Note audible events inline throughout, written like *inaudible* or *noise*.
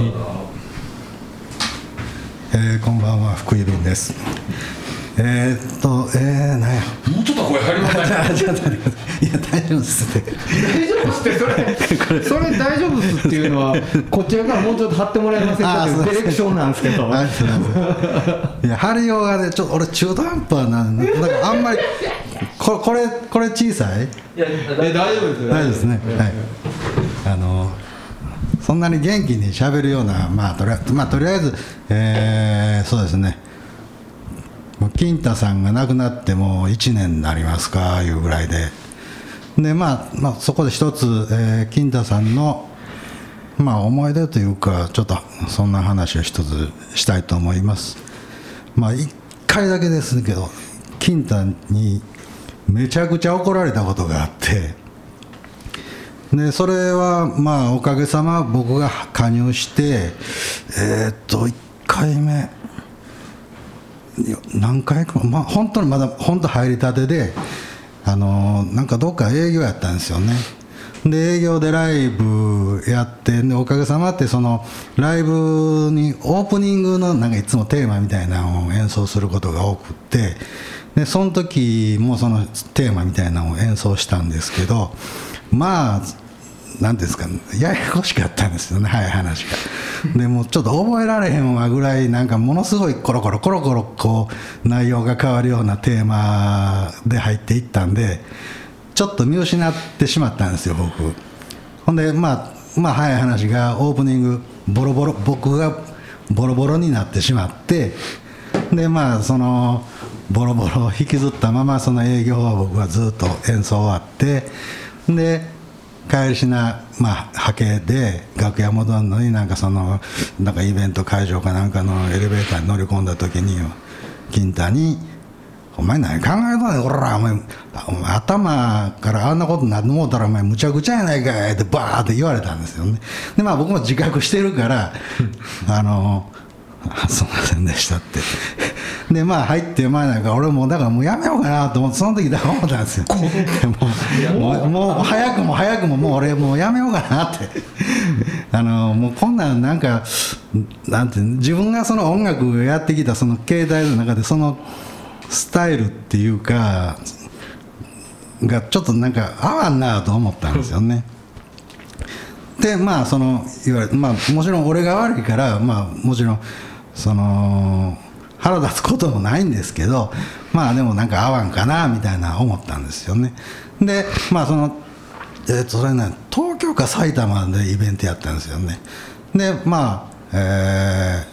えー、こんばんは福井便です。えー、っとえー、なんや。もうちょっと声入りません？*laughs* い。いや大丈夫ですって。大丈夫っすってそれそれ大丈夫っすっていうのはこちらからもうちょっと貼ってもらえませんか？っていうディレクションなんですけど。あそうなんです。いや張りようがねちょっと俺中途半端なんだ。からあんまりここれこれ小さい？いや大丈夫ですよ。大丈夫ですね。はい。あのそんなに元気にしゃべるようなまあとりあえずまあとりあえずえー、そうですね。もう金太さんが亡くなってもう1年になりますかいうぐらいで。でまあ、まあ、そこで一つ、えー、金太さんのまあ思い出というかちょっとそんな話を一つしたいと思います。まあ1回だけですけど金太にめちゃくちゃ怒られたことがあって。でそれはまあおかげさま僕が加入してえーっと1回目何回かまあ本当にまだ本当入りたてであのなんかどっか営業やったんですよね。で営業でライブやってでおかげさまってそのライブにオープニングのなんかいつもテーマみたいなのを演奏することが多くってでその時もそのテーマみたいなのを演奏したんですけどまあなんですかややこしかったんですよね早い話が。でもちょっと覚えられへんわぐらいなんかものすごいコロコロコロコロこう内容が変わるようなテーマで入っていったんでちょっと見失ってしまったんですよ僕ほんでまあまあ早い話がオープニングボロボロ僕がボロボロになってしまってでまあそのボロボロを引きずったままその営業は僕はずっと演奏終わってで帰りしな、まあ、波形で楽屋戻るのになんかそのなんかイベント会場かなんかのエレベーターに乗り込んだ時に金太に「お前何考えとんねんこらお前頭からあんなことになってもうたらお前むちゃくちゃやないかい」ってバーって言われたんですよね。でまあ僕も自覚してるから *laughs* あの「すいませんでした」って。*laughs* でまあ入ってまあなんか俺もだからもうやめようかなと思ってその時だから思ったんですよ。もうもう早くも早くももう俺もうやめようかなって。*laughs* あのもうこんなんなんかなんて自分がその音楽をやってきたその携帯の中でそのスタイルっていうかがちょっとなんか合わんなと思ったんですよね。でまあそのいわゆるまあもちろん俺が悪いからまあもちろんその腹立つこともないんですけどまあでもなんか合わんかなみたいな思ったんですよね。でまあそのえー、とそれね東京か埼玉でイベントやったんですよね。でまあえ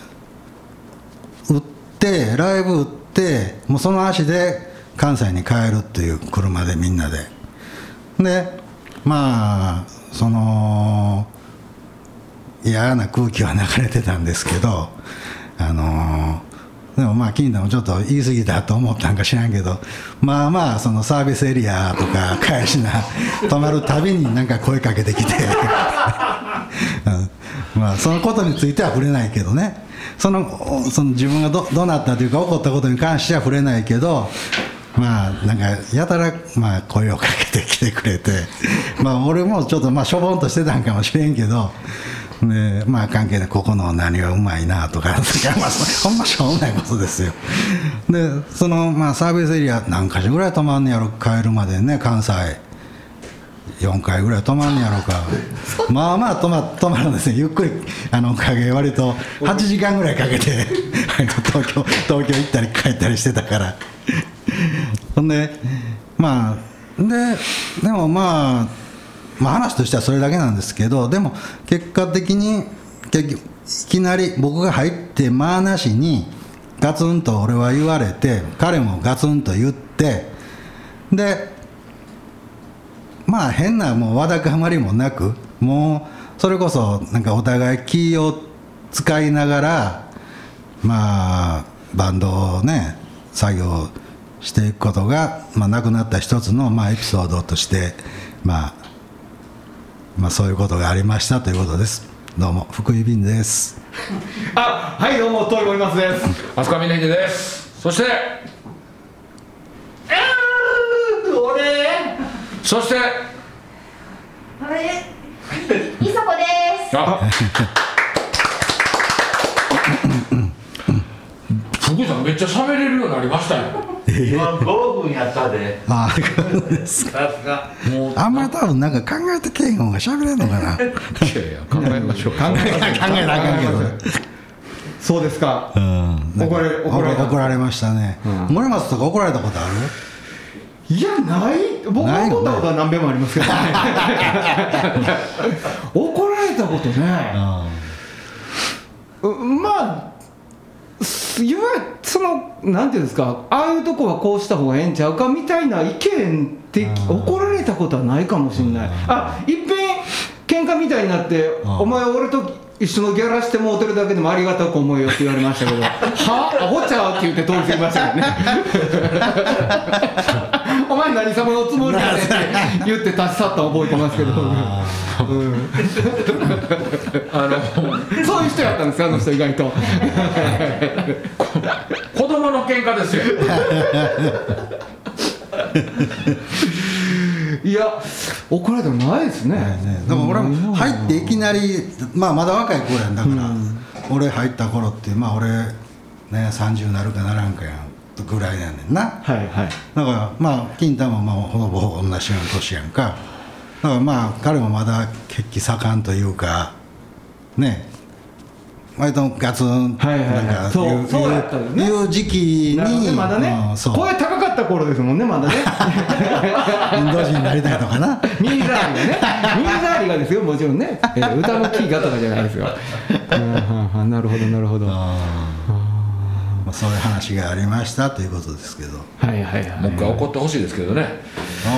ー、売ってライブ売ってもうその足で関西に帰るっていう車でみんなで。でまあその嫌な空気は流れてたんですけどあのー、でもまあ金田もちょっと言い過ぎたと思ったんか知らんけどまあまあそのサービスエリアとか *laughs* 返しな泊まるたびになんか声かけてきて、*laughs* うん、まあそのことについては触れないけどね。そのその自分がどどうなったというか起こったことに関しては触れないけどまあなんかやたらまあ声をかけてきてくれて。まあ俺もちょっとまあしょぼんとしてたんかもしれんけどでまあ関係でここの何がうまいなとかまあ、*laughs* ほんましょうもないことですよ。でそのまあサービスエリア何か所ぐらい泊まんねやろ帰るまでね関西。4回ぐらい泊まんねやろう。かまあまあ泊ま泊まるんですねゆっくりあのおかげ割と8時間ぐらいかけて東京東京行ったり帰ったりしてたから。ほんでまあででもまあまあ話としてはそれだけなんですけどでも結果的に結局いきなり僕が入ってまあなしにガツンと俺は言われて彼もガツンと言ってでまあ変なもうわだかまりもなくもうそれこそなんかお互い気を使いながらまあバンドをね作業していくことが、まあ、亡くなった一つの、まあ、エピソードとして、まあ、まあそういうことがありましたということです。どうも福井便です。あはいどうも東森松です。飛鳥峰秀です。そして俺？そしてあれ、いそこです。あ *laughs* 福さん。めっちゃ喋れるようになりましたよ。今5分やったで。あそうですさすが。もうあんまり多分なんか考えてけえへん方が喋れんのかな。考いやいや考えましょう。考ええなあかんけどそうですか。うん。怒られ怒られた。怒られましたね、森松とか怒られたことある？いやない。僕は怒ったことは何べもありますけどね。*laughs* 怒られたことね。うまあすいわゆるそのなんていうんですかああいうとこはこうした方がええんちゃうかみたいな意見って怒られたことはないかもしれない。あいっぺん喧嘩みたいになってうん。お前俺と一緒のギャラしてもうてるだけでもありがたく思うよって言われましたけどは？アホちゃうって言って通り過ぎましたよね。お *laughs* 前何様のつもりやねんって言って立ち去ったの覚えてますけど。*laughs* *laughs* あのそういう人やったんですよあの人意外と。*laughs* 子供の喧嘩ですよ。いや怒られたことないですね。ね、でも俺も入っていきなり、まあ、まだ若い頃やんだから、俺入った頃ってまあ俺ね30なるかならんかやんぐらいやねんな。はいはい。だからまあ金太もまあほぼほぼ同じような年やんか。だからまあ彼もまだ血気盛んというかね。割とガツンはいなんかそういうそうやったね。いう時期にね。まだね。うんそう。声高かった頃ですもんねまだね。*laughs* インド人になりたいとかな。ミーザーリがね。ミーザーリがですよもちろんね、えー歌のキーがとかじゃないですよ、*laughs* うんうんなるほどなるほど。はまあ、そういう話がありましたということですけど。いはいはい。もう一回怒ってほしいですけどね。そ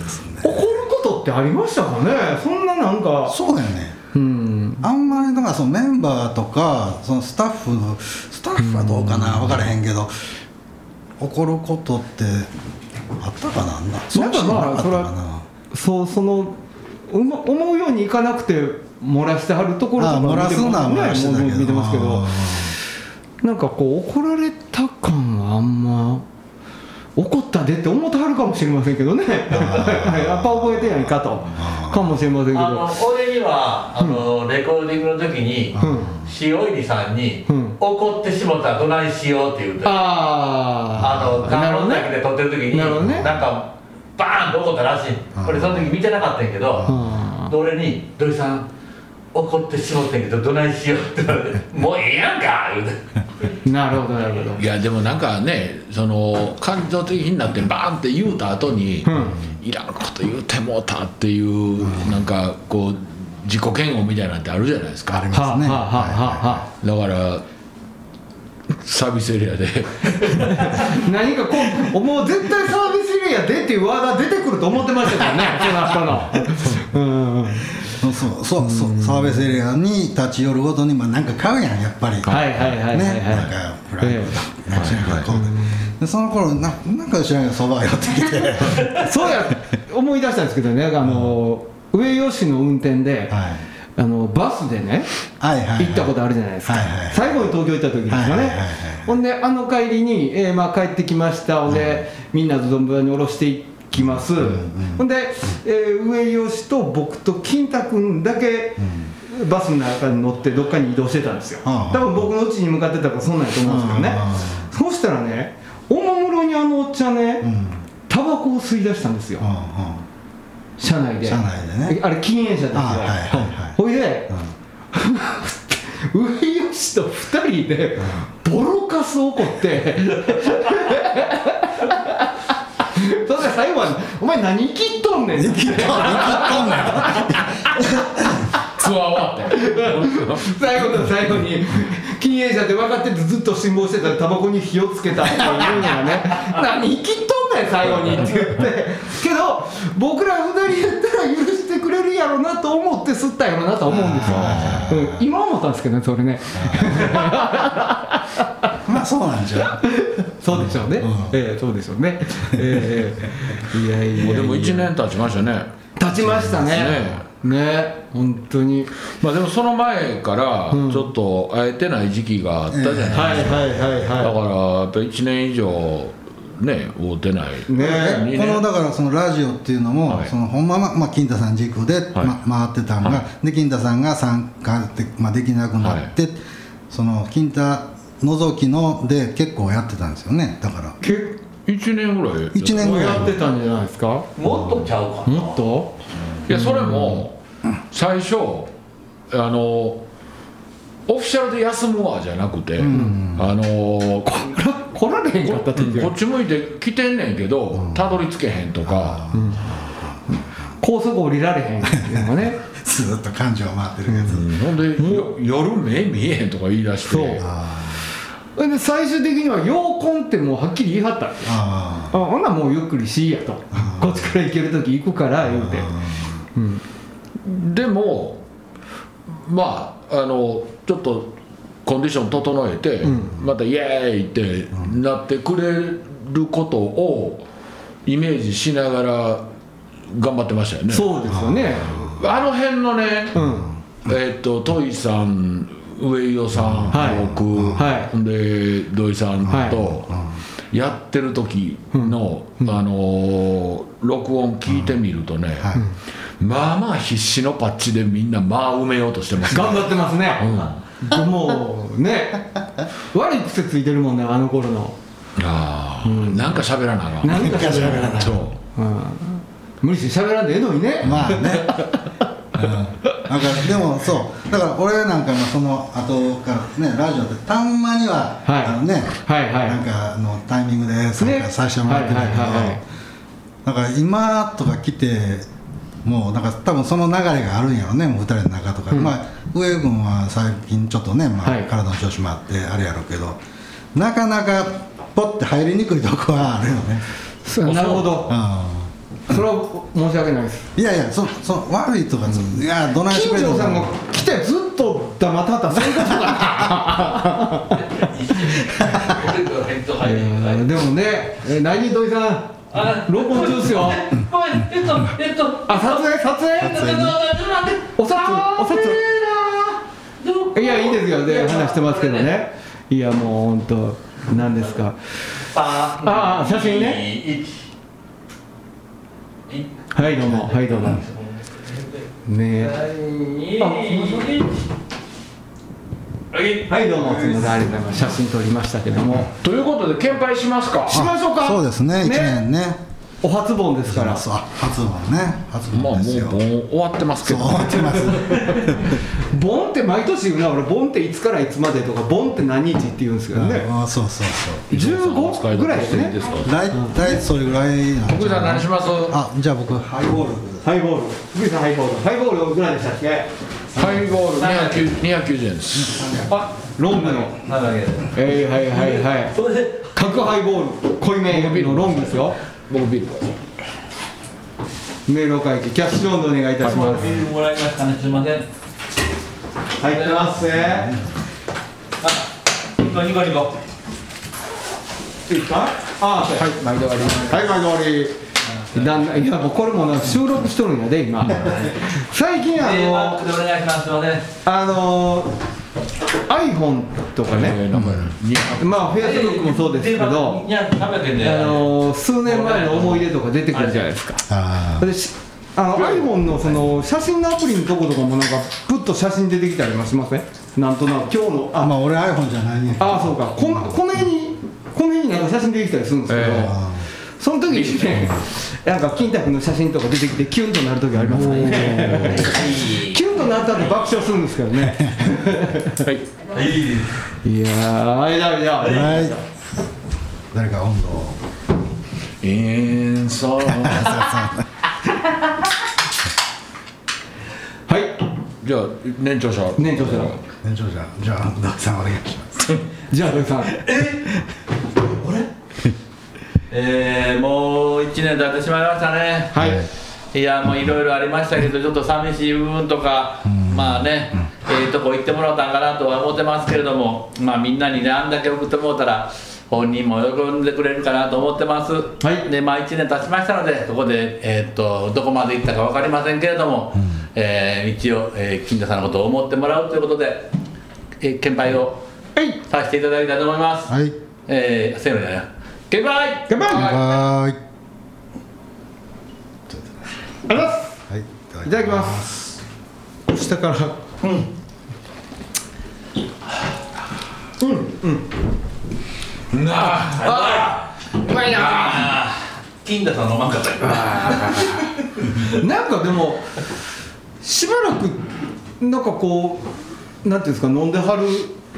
うですね。怒ることってありましたかね？そんななんか。そうやね。うん。あんまりだからそのメンバーとかそのスタッフのスタッフはどうかな分からへんけど怒ることってあったかな？な。んかまあそれはそうそのうま思うようにいかなくて漏らしてはるところとか見てますけどなんかこう怒られた感はあんま怒ったでって思ってはるかもしれませんけどね。やっぱ覚えてないかと。かもしれませんけあのど俺にはあの、レコーディングの時に、うん。塩入さんに、うん。怒ってしもたらどないしようって言うて。ああの観音崎で撮ってる時になね。なんかバーンと怒ったらしい。これその時見てなかったんやけど俺に「土井さん怒ってしもってんけどどないしよう」って言われて「*laughs* もうええやんか」言うて。なるほどなるほど。いやでもなんかねその感情的になってバーンって言うた後に、いらんこと言うてもうたっていう、なんかこう自己嫌悪みたいなんてあるじゃないですか。ありますね。はあはあはあはあ。だからサービスエリアで。*laughs* 何かこうもう絶対サービスエリアでっていうワードが出てくると思ってましたからねその。後 *laughs* のうんそうそう。そう。サービスエリアに立ち寄るごとにまあなんか買うやんやっぱり。はいはいはいはいはい。ね。なんかフライドだ知らんけどこうでその頃ななんか知らんけどそば寄ってきて。*laughs* そうや思い出したんですけどね。あの上吉の運転で、はい。あのバスでねはいはいはい。行ったことあるじゃないですか、はいはい最後に東京行った時ですよね、はいはいはいはい。ほんであの帰りに、えーまあ、帰ってきました。ほんで、みんな存分に降ろしていきます、ほんで、えー上吉と僕と金太君だけ、バスの中に乗ってどっかに移動してたんですよ、うん多分僕の家に向かってたからそんなんやと思うんですけどね、そうしたらねおもむろにあのおっちゃんね、うん。タバコを吸い出したんですよ、車内で。車内でね。あれ禁煙車ですよ、ほいで、*laughs* 上吉と二人でボロカス怒って、それで最後は「お前何生きっとんねん」生きとん生きとんねんツアー終わって。最後の最後に禁煙車って分かっててずっと辛抱してたらタバコに火をつけたっていうのがね「*laughs* 何生きっとんねん最後に」って言って。けど僕ら二人やったら許してくれるやろなと思って吸ったやろなと思うんですよ、うん今思ったんですけどねそれね。*laughs* *laughs* まあそうなんじゃそうでしょうね、ええそうでしょうね。ええいやいやいや。もうでも1年経ちましたね。経ちましたね。ね。本当に。まあでもその前からちょっと会えてない時期があったじゃないですか、はいはいはいはだからやっぱ1年以上ね会うてない。いねねこのだからそのラジオっていうのも、はい。そのほんまは、まあ、金太さん軸で、ま回ってたんが、はで金太さんが参加で,、まあ、できなくなって、その金太覗きので結構やってたんですよね。だから。結1年ぐらい1年構ぐらい。やってたんじゃないですか？もっとちゃうかな。もっと？いやそれも最初あのオフィシャルで休むわじゃなくて、あの来られへんかった時こっち向いて来てんねんけどたどり着けへんとか、高速降りられへんっていうのがね。*laughs* ずっと感情回ってるやつ、ほんでよ夜目見えへんとか言い出して。そうで最終的には「陽婚」ってもうはっきり言い張ったんですよああほんならもうゆっくりしいやと。こっちから行ける時行くから言うて。でもまああのちょっとコンディション整えて、またイエーイってなってくれることをイメージしながら頑張ってましたよね。そうですよね。あの辺のね、うん。えっとトイさん上井尾さん、はい。僕、はい。で土井さんとやってる時の、あのー録音聞いてみるとね、まあまあ必死のパッチでみんな間埋めようとしてます、頑張ってますね、でもうね悪い癖ついてるもんねあの頃の。ああ、なんか喋らなあかん。何か喋らないそう。うん。無理して喋らんでええのにね。あまあね、*laughs* うん、かでもそう。だから俺なんかもその後からねラジオでたんまには、はい。あのね、はいはい。なんかあのタイミングで参加させてもらってるけど、はいはいはいはい。だから今とか来てもうなんか多分その流れがあるんやろねもう2人の中とか、まあ上君は最近ちょっとね、まあはい。体の調子もあってあれやろうけどなかなかポッて入りにくいとこはあるよね、なるほど。うそれは申し訳ないです。ん、いやいやそそ悪いとか、いやどないしてくれるの金城さんが来てずっと黙ってはったらそういうことかでもねえ何土井さん？あ録音中ですよ。えっとえっとあ撮影？撮影？えっとちょっと待ってお札お札いやいいですよで話してますけどねいやもう本当何ですかあああ写真ねはいどうも。はいどうも。ねえ。はい。はいどうも。すみません。ありがとうございます写真撮りましたけども。ということで献杯しますか。しましょうか。そうですね。1年ねお初盆ですから。初盆ね。初まあもう盆ですよ、もう終わってますけど。思ってます。盆って毎年言うな。俺盆っていつからいつまでとか盆って何日って言うんですけどね。あそうそうそう。15ぐらいですね。ですか大体それぐらいなん福井さん何します？あじゃあ僕ハイボール。ハイボール。福井さんハイボール。ハイボールいくらでしたっけ？ハイボール290 290円です。あロングの。はいはいはいはい。それで角ハイボール。濃いめのロングですよ僕ビールメールお会計キャッシュオンでお願いいたします。ビールもらいましたね。すいません。入ってますね。ニコニコニコいいあはい毎度あり。はい毎度終わり。だんだんいやもうこれもな収録しとるんやで今。最近あのあの iPhone とかね、まあフェイスブックもそうですけどいや300円であの数年前の思い出とか出てくるじゃないですか。あでしあの iPhone のその写真のアプリのとことかもなんかプッと写真出てきたりもしません？なんとなく。今日のああまあ俺 iPhone じゃないね。ああそうか。このこの辺にこの辺になんか写真出てきたりするんですけど、えその時にねなんか金太君の写真とか出てきてキュンとなる時ありますね。*laughs* キュンとなったって爆笑するんですけどね。はい。いやーあれだい。やはい。誰か温度をインソーはい。じゃあ年長者。年長者。年長者。じゃあ土井さんお願いします。じゃあ土井さん。えー、もう1年経ってしまいましたね。はい、いやもういろいろありましたけどちょっと寂しい部分とか、まあね、ええとこ行ってもらったんかなとは思ってますけれどもまあみんなにねあんだけ送ってもらったら本人も喜んでくれるかなと思ってます、はい。でまあ1年経ちましたのでここで、えー、とどこまで行ったか分かりませんけれども、えー一応、えー金田さんのことを思ってもらうということで、えー、献杯をさせていただきたいと思います、はい。えー、せーのじゃない献杯乾杯ありがとうはーいございますはいいただきます。下から。なあ。うまいな。あ。金田さん飲まんかったよ。*laughs* なんかでもしばらくなんかこうなんていうんですか飲んではる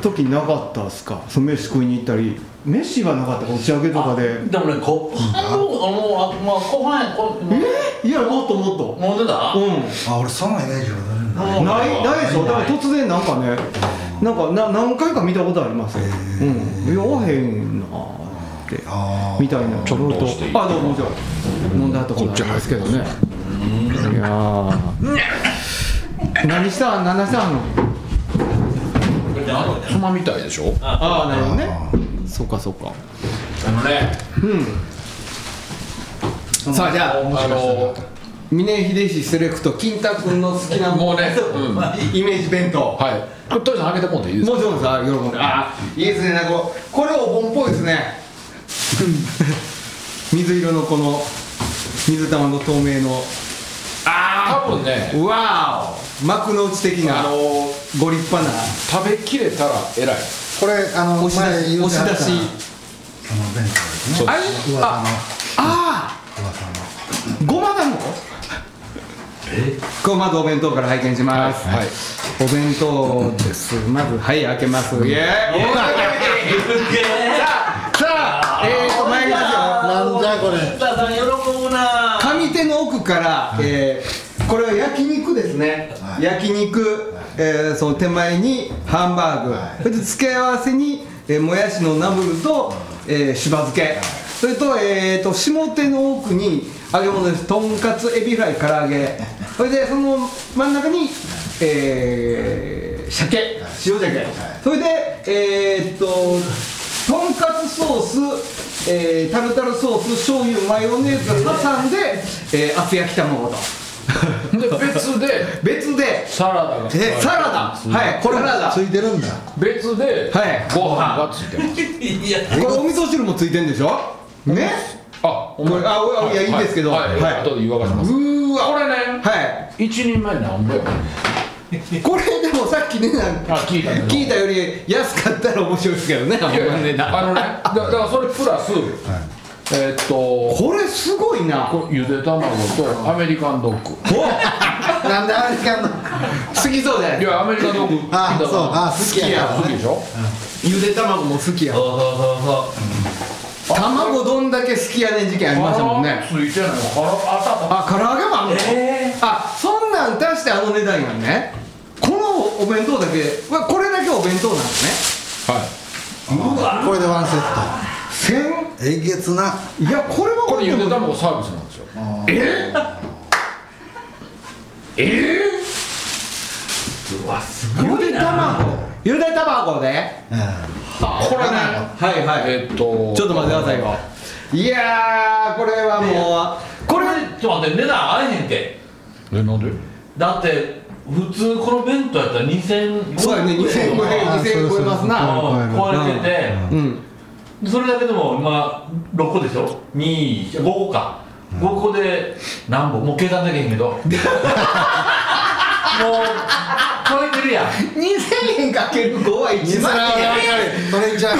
時なかったですか？その飯食いに行ったり。飯はなかったか？打ち上げとかで。でもねこ半分あのあまあ後半やこえ？いやもっともっと。飲んでた？うん。あ俺そのイメージはない。ないないでしょ。だから突然なんかねなんかな何回か見たことあります。ようん。酔わへんなって。みたいな。ちょっとあどうぞもちろん飲んだとこありますけどね。いやー。何した？ん何したんの？つまみたいでしょ？ああなるほどね。そうかそうか。あのね。うん。さあじゃああの峰秀氏セレクト金太君の好きなもうね、イメージ弁当。い。これトイさん開けてもらっていいですか？もちろんです。あ喜んで。あいいですね。なんかこれお盆っぽいですね。水色のこの水玉の透明のあ多分ね。あわお幕の内的なあのご立派な。食べきれたら偉い。これあの押し出し押し出し。その弁当ですね。あああ噂の。ごまだもこれまずお弁当から拝見します、はい。お弁当です。まずはい開けます。イエーイ。*laughs* さあえーと参りますよ。なんじゃこれ。喜ぶなの奥から、えーこれは焼肉ですね、はい。焼肉、えーその手前にハンバーグ、はい。それで付け合わせに、えーもやしのナムルと、えーしば漬け、それと,、えーと下手の奥に揚げ物です。とんかつエビフライ唐揚げ。*laughs* それでその真ん中に、えー鮭。塩鮭、それでえーっととんかつソース、えータルタルソース醤油マヨネーズ挟んで、えー厚焼き卵と。*laughs* で別で別で。サラダが。えサラダ。はい。これサラダ。ついてるんだ。別ではい。ご飯がついてます。*laughs* いやこれお味噌汁もついてんでしょ？ね？あおこれあおいやいいですけど。はい、はい後で湯沸かします。うーわ。これねはい。一人前なんぼよ *laughs* これでもさっきねなんかあ聞いた聞いたより安かったら面白いですけどねあのねだだからそれプラス、えーっとこれすごいな。ゆで卵とアメリカンドッグ。おなんでアメリカンの好きそうでいやアメリカンドッグ。あそう。あ好きや好きでしょ？ゆで卵も好きやそうそうそう卵どんだけ好きやねん事件ありましたもんね。ついてないのからああ唐揚げもあんの？えあそんなん足してあの値段やんねお弁当だけわこれだけお弁当なんですね。はい。これでワンセッ千？トえげつな。いやこれはこれゆで卵サービスなんですよ。え？え？うわすゆごいな。で卵。ゆで卵で？うんこれね。はいはい。えーっと。ちょっと待ってくださいよ。いやーこれはもう。これちょっと待って値段合えへんて。えなんでだって普通この弁当やったら2000そうやね2500円あ2000円超えますな。超えてて、うん。それだけでも今6個でしょ？25個か、5個で何本？もう計算できへんけど。*laughs* もう超えてるやん。2000円かける5は1万円。それじゃいっ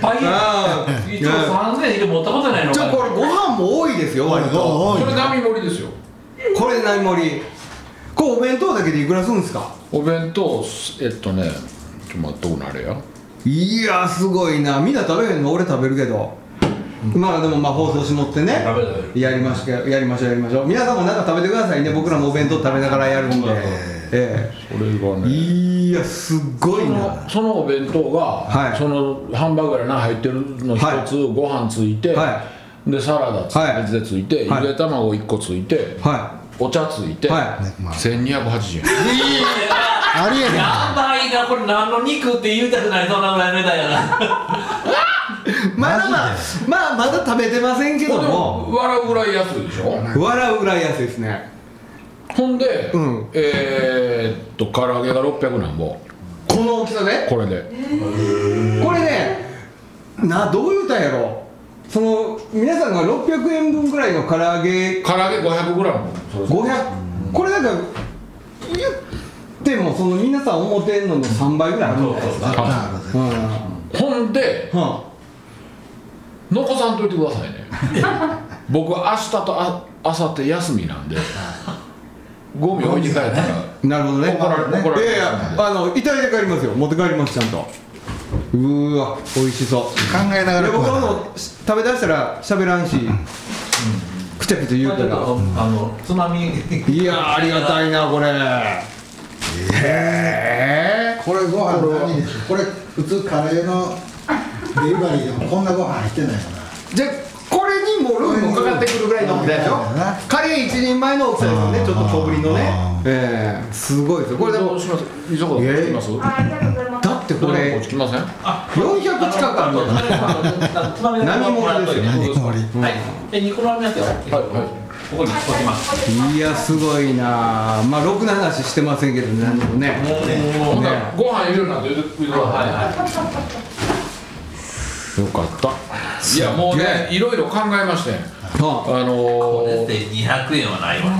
ぱいあ一応3000円持ったことないのちょこれご飯も多いですよ割と。多いそれ並盛りですよこれ何盛り？これお弁当だけでいくらするんですか？お弁当えっとねちょっと待ってどうなれや？いやすごいな。みんな食べへんの？俺食べるけど、まあでもまあ放送しもってね。食べる食べる。やりましょうやりましょうやりましょう。皆さんもなんか食べてくださいね。僕らもお弁当食べながらやるんで、えそれがえねいやすごいそなのそのお弁当が、はい。そのハンバーグやな入ってるの一つ、ご飯ついて、はでサラダつ、はい。別でついて、はい。ゆで卵1個ついて、はお茶ついて、はい。ねまあ。1280円。ありえへん。やばいなこれ何の肉って言いたくないそんなぐらいの値段やな。いまだまあマまあまだ食べてませんけども。笑うぐらい安いでしょ、笑うぐらい安いですね。ほんで、うん。えーっと唐揚げが600なんぼ。この大きさで？これで。これねなどう言うたんやろ？その皆さんが600円分ぐらいの唐揚げ。唐揚げ 500g それ500これなんかいやってもその皆さん思ってんのの3倍ぐらいあるんじゃないですか。うん。ほんでは残さんといてくださいね。*laughs* 僕明日とあ明後日休みなんでゴミ置いて帰ったらあなるほどね。怒られ怒られいやいやあのいただいて帰りますよ。持って帰りますちゃんとうーわ美味しそう。考えながら食べ出したら喋らんしくちゃくちゃ言うからあのつまみ。いやーありがたいなこれ。へえこれご飯何これ普通カレーのデリバリーでもこんなご飯入ってないかじゃあこれにもルーもかかってくるぐらいの大きさでしょ？カレー一人前の大きさですよね。ちょっと小ぶりのね。あええすごいですよ。これでもどうしますいそこいや来ます？あありがとうございます。だってここれっち来ません？400近くあるのつまみの並盛りで。すよ何盛りはい。で肉のありますよはいはい。ここに置きます。いやすごいな。まあろくな話してませんけどね何でもね。ほんならね。ご飯入れるなんて言うて言うてください。よかった。いやもうねいろいろ考えまして。んはあのーこれで200円はないわ。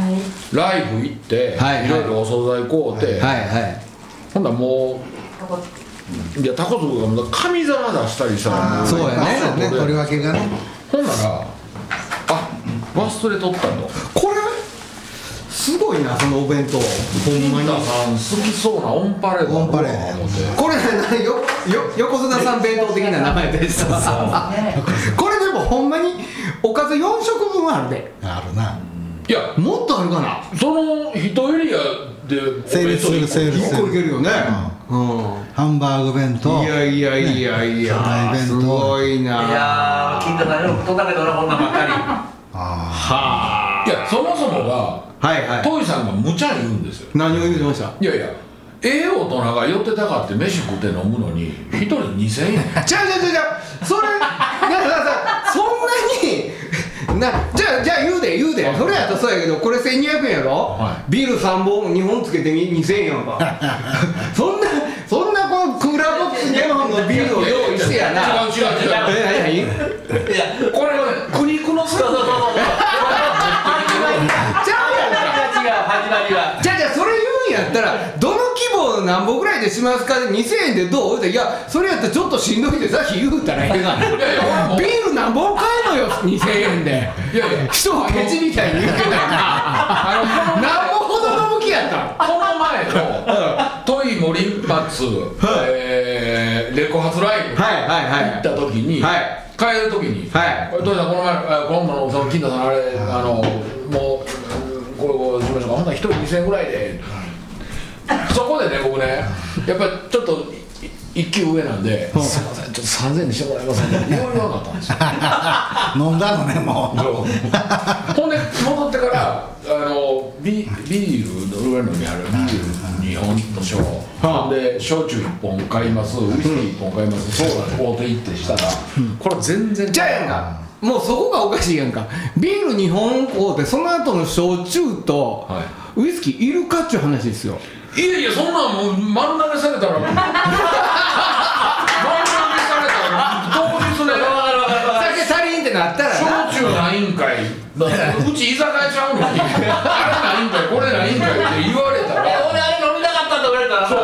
ライブ行って、はいはい。いろいろお惣菜買うて、いはいはい。ほんならもういやタコスがもう紙皿出したりしたらもそうやね。そうね取り分けがね。ほんならあ忘れとったとこれ？すごいなそのお弁当。ほんまに皆さん好きそうなオンパレードオンパレードこれ何よ。よ横綱さん弁当的な名前でした *laughs* *laughs* これでもほんまにおかず4食分あるで。あるな。いやもっとあるかな。その一エリアで成立する成立す1個。いるけるよね。うんハンバーグ弁当。いやいやいやいや、ねすごいいなやー金太さんよくとったけどなこんなんばっか *laughs* あはいやそもそもがはいはい。トイさんが無茶言うんですよ。何を言うてました？いやいやええ大人が寄ってたかって飯食って飲むのに一人2000円。*laughs* じゃあじゃあじゃあじゃあそれ *laughs* だからさそんなになじゃあじゃあ言うで言うで。それやったらそうやけどこれ1200円やろ、はビール3本2本つけてみ2000円やんか。*laughs* そんなそんなこのクーラーボックス2本のビールを用意してやな。違う違う違う。いやったらどの規模何本ぐらいでしますかで2000円でどう？っていやそれやったらちょっとしんどいでさっき言うたらええがな。いやいやもうビール何本買えんのよ2000円で。いやいや。人をケチみたいに言うてないなあの何本ほどの向きやったん？この前のトイモリンパツ、えーレコ発ライブはいはいはい。行った時に、はい。帰る時に「はい。トイさんこの前あこの前のその金田さんあれあのもううんこれこうしましょうかほんなら1人2000円ぐらいで」そこでね僕ねやっぱりちょっとい一級上なんで「すいませんちょっと3000円にしてもらえませんか」って言われなかったんですよ。飲んだのねもう。ほんで戻ってからあのビビールの上のにあるビール2本としょほん。で焼酎1本買いますウイスキー1本買いますソーダ買うていってしたらこれ全然じゃあやんかもうそこがおかしいやんか。ビール2本買うてその後の焼酎とはウイスキーいるかっちゅう話ですよいやいやそんなんもう丸投げされたら *laughs* 丸投げされたら当日ね。酒足りんってなったらな焼酎ないんかい。うち居酒屋ちゃうのに。*laughs* あれないんかいこれないんかいって言われたら。俺あれ飲みたかったって言われたら。そう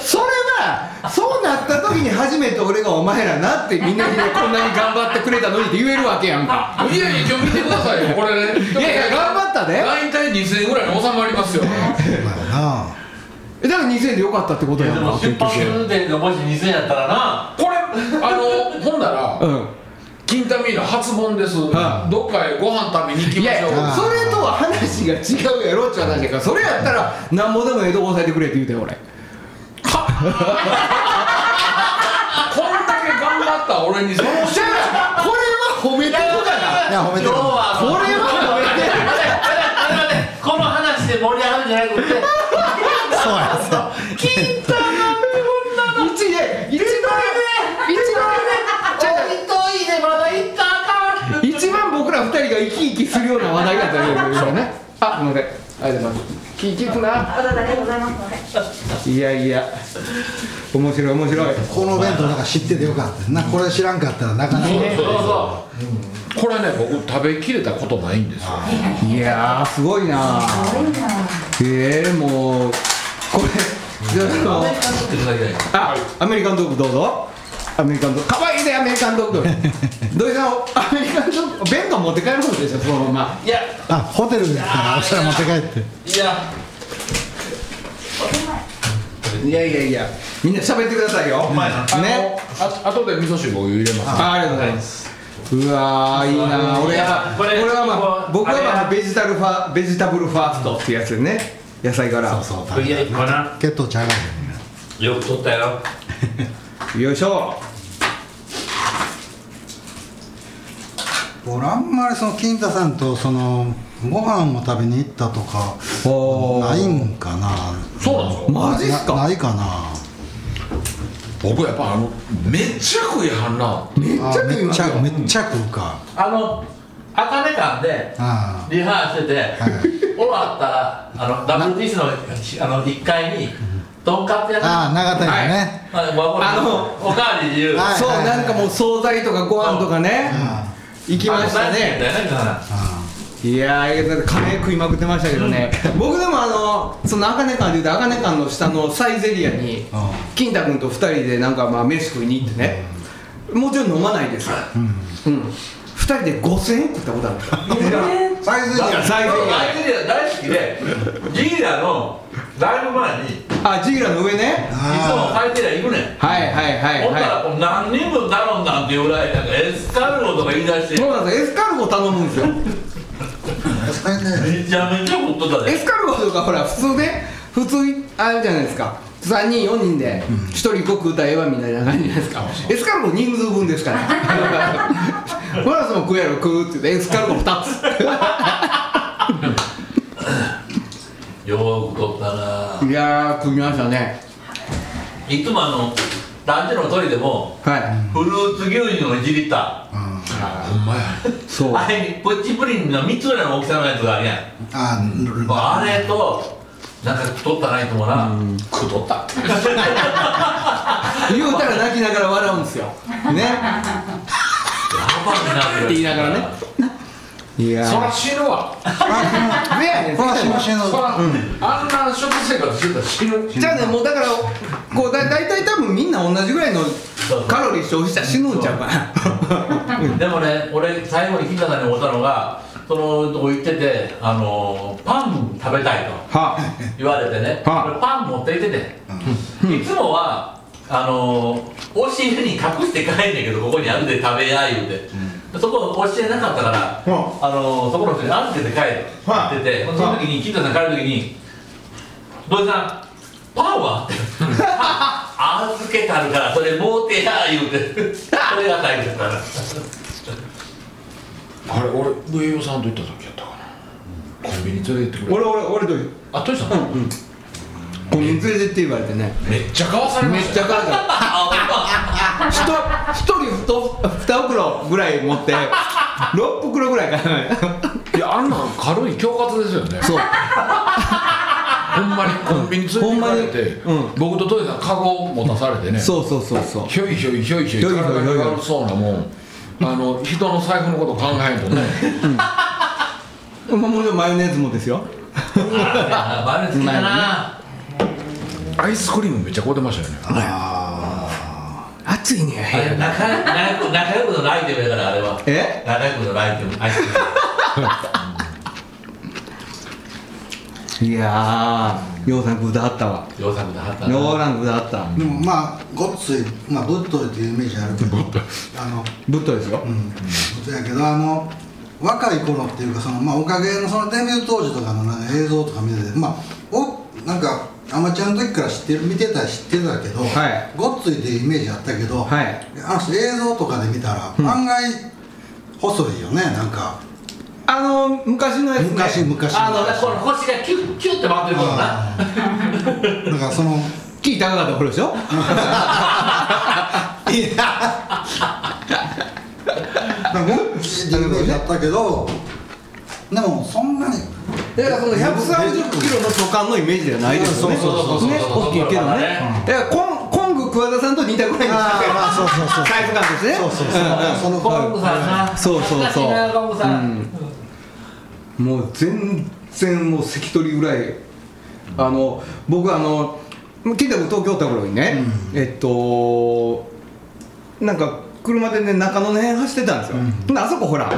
それはそうなった時に初めて俺がお前らなってみんなにねこんなに頑張ってくれたのにって言えるわけやんか。いやいや今日見てくださいよこれね。いやいや頑張ったで。大体2000円ぐらいに収まりますよ。まあえだから2000円でよかったってことでやんかも出発点がもし2000やったらな。これあの *laughs* ほんならうん。金タミーの初本です。はどっかへご飯食べに行きましょう。あそれとは話が違うやろっちゅう話やからそれやったらなんぼでも江戸押さえてくれって言うてん俺頑張った俺にそのこれは褒めてるかいや褒めてるこれは褒めてる。この話で盛り上がるん。じゃなくてそうやそう一で一番一番じゃあ遠いでまだ行ったらあか。ん一番僕ら二人が生き生きするような話題だったよね。あすいませんありがとうございます。聞きくなわざわざありがとうございます。いやいや。面白い面白い。この弁当なんか知っててよかった。なこれ知らんかったらなかなか。そうそうこれね僕食べきれたことないんですよ。いやーすごいな。すごいな。ええもうこれじゃああのあ、アメリカンドッグどうぞアメリカンドッグかわいいねアメリカンドッグ。*laughs* 土井さんアメリカンドッグ弁当持って帰るんでしょそのまま。いや。あホテルですからお皿持って帰って。いや。いや。いやいやみんな喋ってくださいよ。あのね。あ後で味噌汁を入れます。あありがとうございます。うわーいいな俺はこれ俺はまあ僕はまあベジタルファベジタブルファーストってやつでね。野菜から。そうそう食べ血糖ちゃがるよく取ったよよいしょ。俺あんまりその金太さんとそのご飯を食べに行ったとかないんかな。そうなんですか？マジっすか？なないかな。僕やっぱあのめっちゃ食いはんな。めっちゃあ食いますよ。めっちゃめっちゃ食うか。あの茜館であリハーサルしてて、終わったらあの WTC のあの1階にとんかつ屋あああ長田やね、あのあのおかわり自由はいそうなんかもう惣菜とかご飯とかね。行きましたね。いやーカレー食いまくってましたけどね。僕でもあのその茜館でいうと茜館の下のサイゼリアにうん。金太君と二人でなんかまあ飯食いに行ってね。もちろん飲まないですよ。うん。二人で5000円食ったことあるサイズにはサイゼリサイゼリア大好きでジーラのライブ前にあジーラの上ね。つもサイゼリア行くねん。はいはいはいほんならはこう何人分頼んだんっていうぐらいなんかエスカルゴとか言い出して。いそうなんですエスカルゴ頼むんですよ。めちゃめちゃ食っとったで。エスカルゴとかほら普通ね。普通あるじゃないですか。3人4人で1人1個食うたらええわみたいな感じじゃないですか。エスカルゴ人数分ですから。フランスも食えやろ食うって言ってエスカルゴ2つよく食ったな。いやー食いましたね。いつもあの団地のトイレでもはい。フルーツ牛乳の1リッタほんまや。そう。ーあれにプッチプリンの3つぐらいの大きさのやつがあるやん。ああれとなんか取ったないともな。食うとった。*laughs* 言うたら泣きながら笑うんですよ。ね。やばいなって言いながらねいや。そら死ぬわ。ねやねんこらしましのそら、あんな食生活してたら死ぬ。じゃあねもうだからこうだ大体多分みんな同じぐらいのカロリー消費したら死ぬんちゃうかな。でもね俺最後に金田さんに思ったのがそのとこ行っててあのパン食べたいとは。言われてね、は。あ俺パン持って行ってて、いつもはあの押し入れに隠して帰んねんけどここにあるで食べや言うて、そこ押し入れなかったから、はあのそこの人に預けて帰はあってて、その時に金田さん帰る時に「土井さんパンは?」って *laughs*「預けたるからそれもうてや」言うて。それが最後ですからあれ俺上与さんと行った時やったかな。コンビニ連れてってくれ俺俺俺とあトイさん、コンビニ連れてって言われてね。めっちゃ買わされましたよ。めっちゃ辛かった一一 *laughs* 人ふと二袋ぐらい持って六袋ぐらいかない。やあんなん軽い。恐喝ですよね。そう。ほんまに。コンビニ連れてれて、ほんまにうん。僕とトイさんカゴ持たされてね。そうそうそうそう。ひょいひょいひょいひょいひょいひょい体が悪そうなもん。あの人の財布のこと考えんとね。まあもちろんマヨネーズもですよ。あバル好きだなアイスクリームめっちゃ買うてましたよね暑いね。あれ仲仲良く仲良くのアイテムやからあれはえ仲良くのアイテムアイテムいやーようさん食うたはったわ洋作で貼ったようなさん食うたはったでもまあごっついまあぶっといっていうイメージあるけどあのぶっといですようんそうやけどあの若い頃っていうかその、まあ、おかげのそのデビュー当時とかのなんか映像とか見ててまあおなんかアマチュアの時から知ってる見てた知ってたけど、はい。ごっついっていうイメージあったけど、はい。あの人映像とかで見たら、案外細いよねなんか。あの昔のやつね。昔昔あのこの腰がキュッキュッて回ってるからな。だからそのキー高かった頃でしょ？*laughs* いや。なんか？ごっついっていうイメージあったけどでもそんなに。だからその130キロの巨漢のイメージではないですよね。そうそうそうそう。ね大きいけどね。ねだからコンコング桑田さんと似たぐらいのあーまあそうそうそう。サイズ感ですね。そうそうそう、コングさんなそうそうそう。コングさん。もう全然もう関取ぐらい。あの僕あの金太君東京おった頃にね、えっとなんか車でね中野の辺走ってたんですよ、であそこほら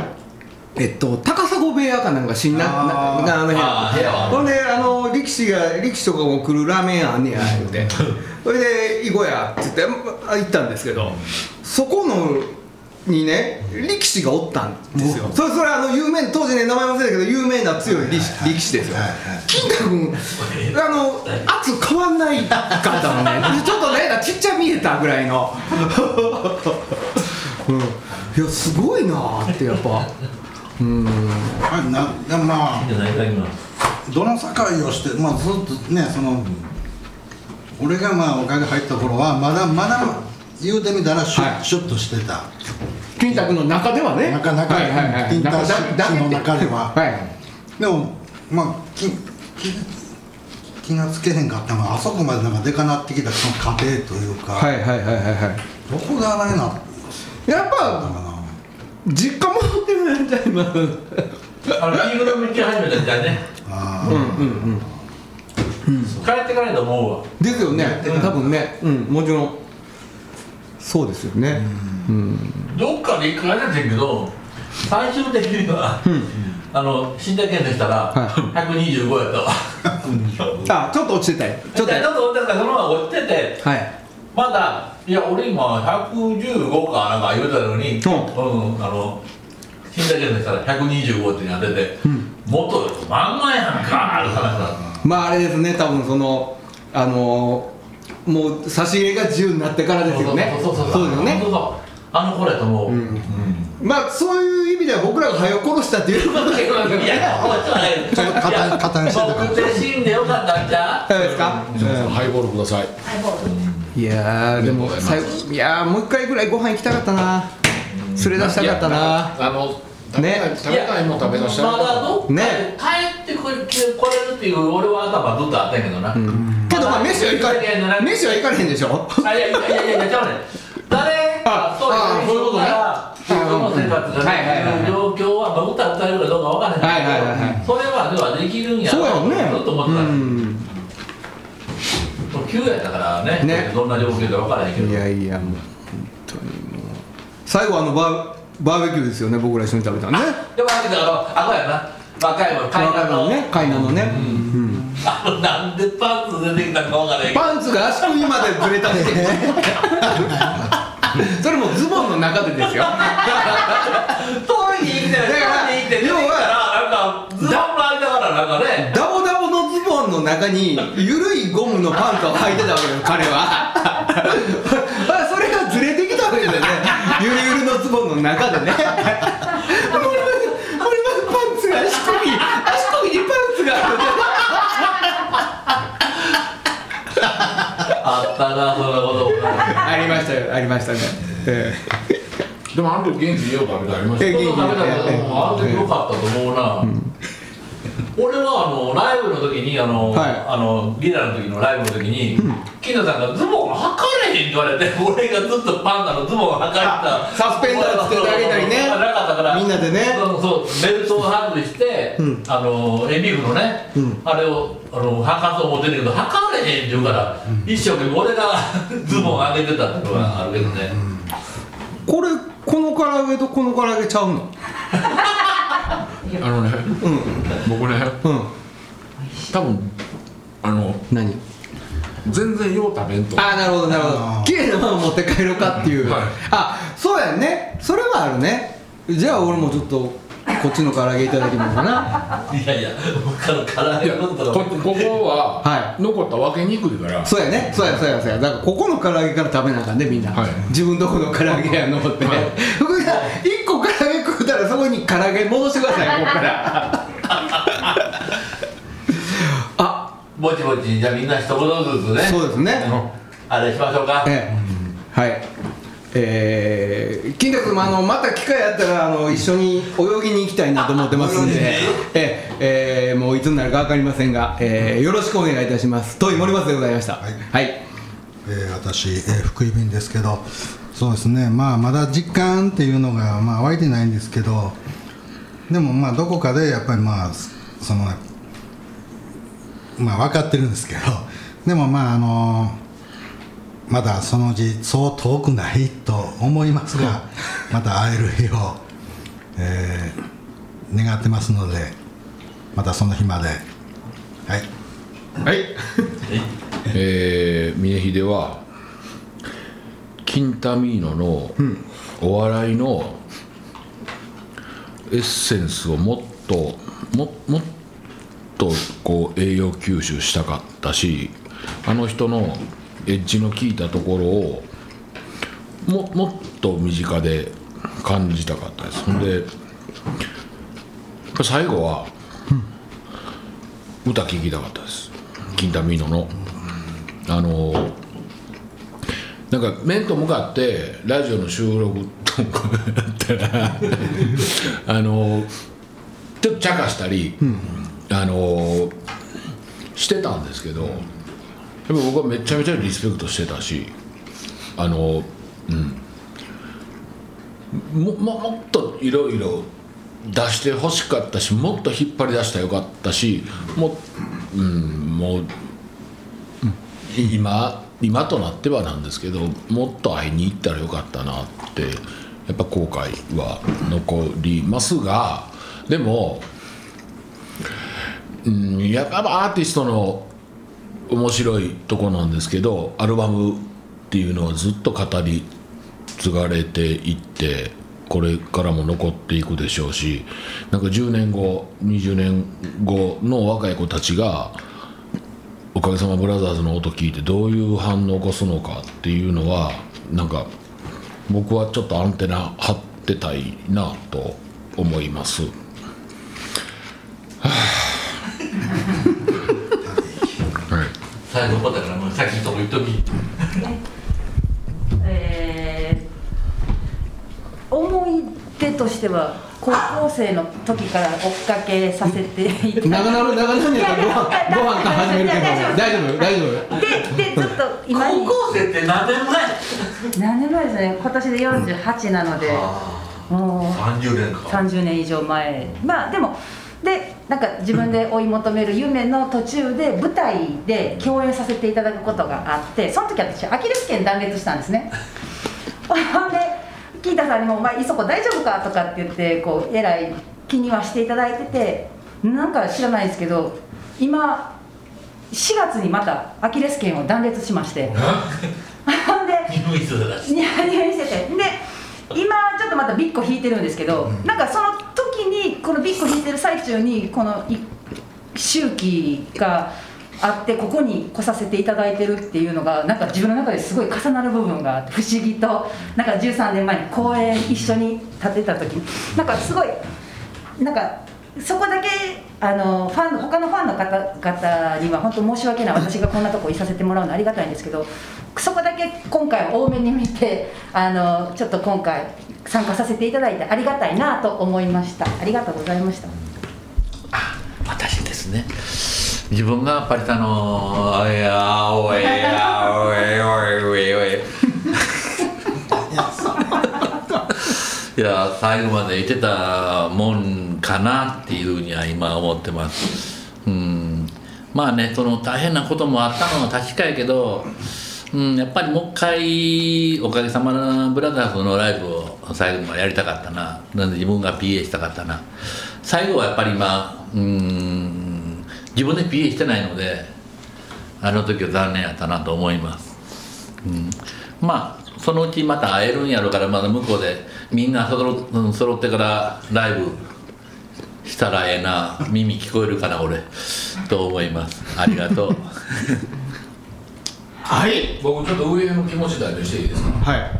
えっと高砂部屋かなんか新なあー。ななあの部屋はほんであの力士が力士とかも来るラーメン屋あんねや言うてそれで「行こうや」って言ってあ行ったんですけどそこのにね力士がおったんですよそれそれあの有名当時ね名前忘れたけど有名な強い力士力士ですよ金太君あの圧変わんないかったもんねちょっとねちっちゃ見えたぐらいの、うん、いやすごいなーってやっぱうん。あなでもまあどの境をして、まあ、ずっとねその俺がまあおかげ入った頃はまだまだ言うてみたらシュ,、はい。シュッとしてた。金太君の中ではね。中中はいはいはい。金太中だだけ氏の中でははいでもまあ気気気がつけへんかったのはあそこまでなんかでかなってきたその過程というか、はいはいはいはいはい。どこがなのかやっぱな実家戻ってるんちゃいますあの黄色の道始めた時代ね。あうん。うん。うん。帰ってからだと思うわ。ですよね。多分ね。うん。もちろん。そうですよね。うん。どっかでてんけど最終的には、あの死んだ件でしたら、はい。125やったわあちょっと落ちてたよ。ちちょっと落ちてた。そのまま落ちててはいまだいや俺今115かなんか言うてたのに、うん。うんあの死んだ件でしたら125ってなってて、元よりまんまやんかある話だまああれですね多分そのあのもう差し入れが自由になってからですよね。そうそうそうそうそう。そうあの頃やと思う、ん。まあそういう意味では僕らが早く殺したっていうことで。いやもうちょっとねちょっと肩肩にしてたから。僕で死んでよかったんちゃう？そうですか、ハイボールください。ハイボール。いやーでも最後いやーもう一回ぐらいご飯行きたかったな。連れ出したかったな。あの食べたいね。食べたいもん食べさせてまだどっかでね。帰ってこれ来れるっていう俺は頭ずっとあったんやけどな、けどまあ飯は行かれへん。飯は行かれへんでしょ？あいやいやいやいやいやちゃうねん。誰？ああそういうことね。自分の生活がはいはいはいできる状況は、まあ、歌歌えるかどうかわからへんけど、はいはいはいはい。それまではできるんやそうやね。ずっと思ってた、うん急やったからねね。どんな状況かわからへんけど。いやいやもう本当に。もう最後あのバーバーベキューですよね僕ら一緒に食べたのね。でもだけどあのあこやな。若いもん海南ののね海南のね、うん。あのなんでパンツ出てきたかわからパンツが足首までずれたって。*laughs* それもズボンの中でですよ。トイレに行ってだからトイレに行って出てきたらなんかズボンの間からなんかねの中に緩いゴムのパンツを履いてたわけよ彼は。*laughs* それがずれてきたわけですよね。ゆるゆるのズボンの中でね。これまでこれまでパンツが足首足首にパンツがある。あったなそんなこと。ありましたよありましたね。えでもあの時元気によう食べてありましたえよ。ちょっと食べたけどもあの時良かったと思うな、俺はあのライブの時にあの、はい。あのリラの時のライブの時に、金田さんがズボン履かれへんって言われて *laughs* 俺がずっとパンダのズボンを履かれてたサスペンダーつけてあげたりねなかったからみんなでね。そうそうベルトを外して、うん。あのエビフのね、うん。あれをあの履かそう思ってるけど履かれへんって言うから、一生懸命俺が *laughs* ズボン上げてたってのがあるけどね、これこの唐揚げとこの唐揚げちゃうの？*laughs* あのねうん。僕ねうん。多分あの何？全然よう食べんとああなるほどなるほど。綺麗なもの持って帰ろうかっていう、はい。あそうやんね。それはあるね。じゃあ俺もちょっとこっちの唐揚げいただきますかな。いやいや他の唐揚げのことこここは、は残った分けにくいから。そうやね。そうやそうやそうや。だからここの唐揚げから食べなあかんねみんな、はい。自分とこの唐揚げやのって、はい。福井さん唐揚げ戻してくださいここから。*laughs* あ。ぼちぼちじゃあみんな一言ずつね。そうですね。あれしましょうか。ええ。はい。えー、金額もあのまた機会あったらあの一緒に泳ぎに行きたいなと思ってますんで、ええ。えーもういつになるか分かりませんが、えーよろしくお願いいたします。遠い森松でございました。はい。はい、えー私、えー福井便ですけど。そうですね。まあまだ実感っていうのがまあ湧いてないんですけどでもまあどこかでやっぱりまあそのまあ分かってるんですけどでもまああのまだそのうちそう遠くないと思いますがまた会える日を、えー願ってますのでまたその日まで。はい。はい。えー、峰秀はキンタミーノのお笑いのエッセンスをもっとももっとこう栄養吸収したかったしあの人のエッジの効いたところをももっと身近で感じたかったです。ほん。で最後は歌聴きたかったです。キンタミーノの。あのなんか面と向かってラジオの収録とかやったらあのちょっと茶化したり、あのしてたんですけどやっぱ僕はめちゃめちゃリスペクトしてたしあのうん。ももっといろいろ出してほしかったしもっと引っ張り出したらよかったしもう、うん、もう今今となってはなんですけどもっと会いに行ったらよかったなってやっぱ後悔は残りますがでも、うん、やっぱアーティストの面白いとこなんですけどアルバムっていうのはずっと語り継がれていってこれからも残っていくでしょうしなんか10年後20年後の若い子たちがおかげさまブラザーズの音聞いてどういう反応を起こすのかっていうのはなんか僕はちょっとアンテナ張ってたいなと思います。はい。最後だからもう先にとこ言っとき。えー思い出としては高校生の時から追っかけさせていた長野長野にやったらご飯ご飯から始めるけど。大丈夫大丈夫ちょっと今に。高校生って何年前何年前ですね今年で48なので、もう。30年か。30年以上前。まあでもでなんか自分で追い求める夢の途中で舞台で共演させていただくことがあってその時私アキレス腱断裂したんですね。*laughs* ほんでキータさんにも「お前いそこ大丈夫か?」とかって言ってこうえらい気にはしていただいててなんか知らないですけど今4月にまたアキレス腱を断裂しまして。ほんで入院し。ててて。で今ちょっとまたビッコ引いてるんですけど、なんかその時にこのビッコ引いてる最中にこのい周期があってここに来させていただいてるっていうのがなんか自分の中ですごい重なる部分があって不思議となんか13年前に公演一緒に立てた時になんかすごいなんかそこだけあのファン他のファンの方々には本当申し訳ない。私がこんなとこいさせてもらうのありがたいんですけどそこだけ今回多めに見てあのちょっと今回参加させていただいてありがたいなと思いました。ありがとうございました。あ私ですね。自分がやっぱりあの「おいおいおいおいおいおい」いや最後まで言ってたもんかなっていうふうには今思ってます。うん。まあねその大変なこともあったのは確かやけどうん、やっぱりもう一回おかげさまのブラザーズのライブを最後までやりたかったな。なんで自分が PA したかったな。最後はやっぱり今うん自分で PA してないのであの時は残念やったなと思います、うん、まあそのうちまた会えるんやろうからまだ向こうでみんなそろうん揃ってからライブしたらええな。耳聞こえるかな俺。と思います。ありがとう。はい。僕ちょっと上の気持ち代弁していいですか？はい。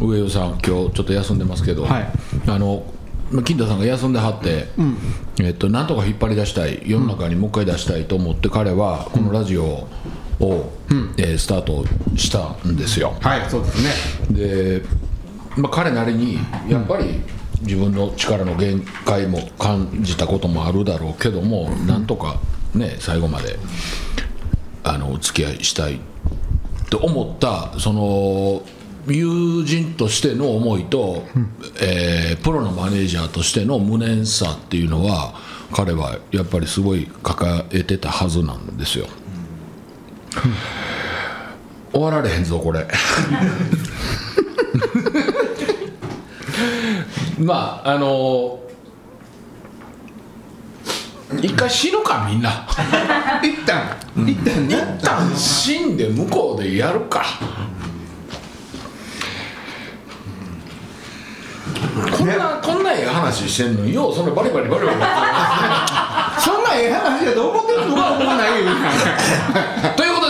上尾さん今日ちょっと休んでますけど、はい。あの金田さんが休んではって、えっと、なんとか引っ張り出したい世の中にもう一回出したいと思って彼はこのラジオを、えースタートしたんですよ。はいそうですね。で、まあ、彼なりにやっぱり自分の力の限界も感じたこともあるだろうけども、なんとかね最後まであのお付き合いしたいと思ったその友人としての思いと、えープロのマネージャーとしての無念さっていうのは彼はやっぱりすごい抱えてたはずなんですよ、終わられへんぞこれ *laughs* まああの一回死ぬかみんな。*laughs* 一旦。一旦一旦死んで向こうでやるかこんなこんなええ話してんのにようそのバリバリバリバリ。*laughs* そんなええ話だと思ってるとは思わないよ *laughs* という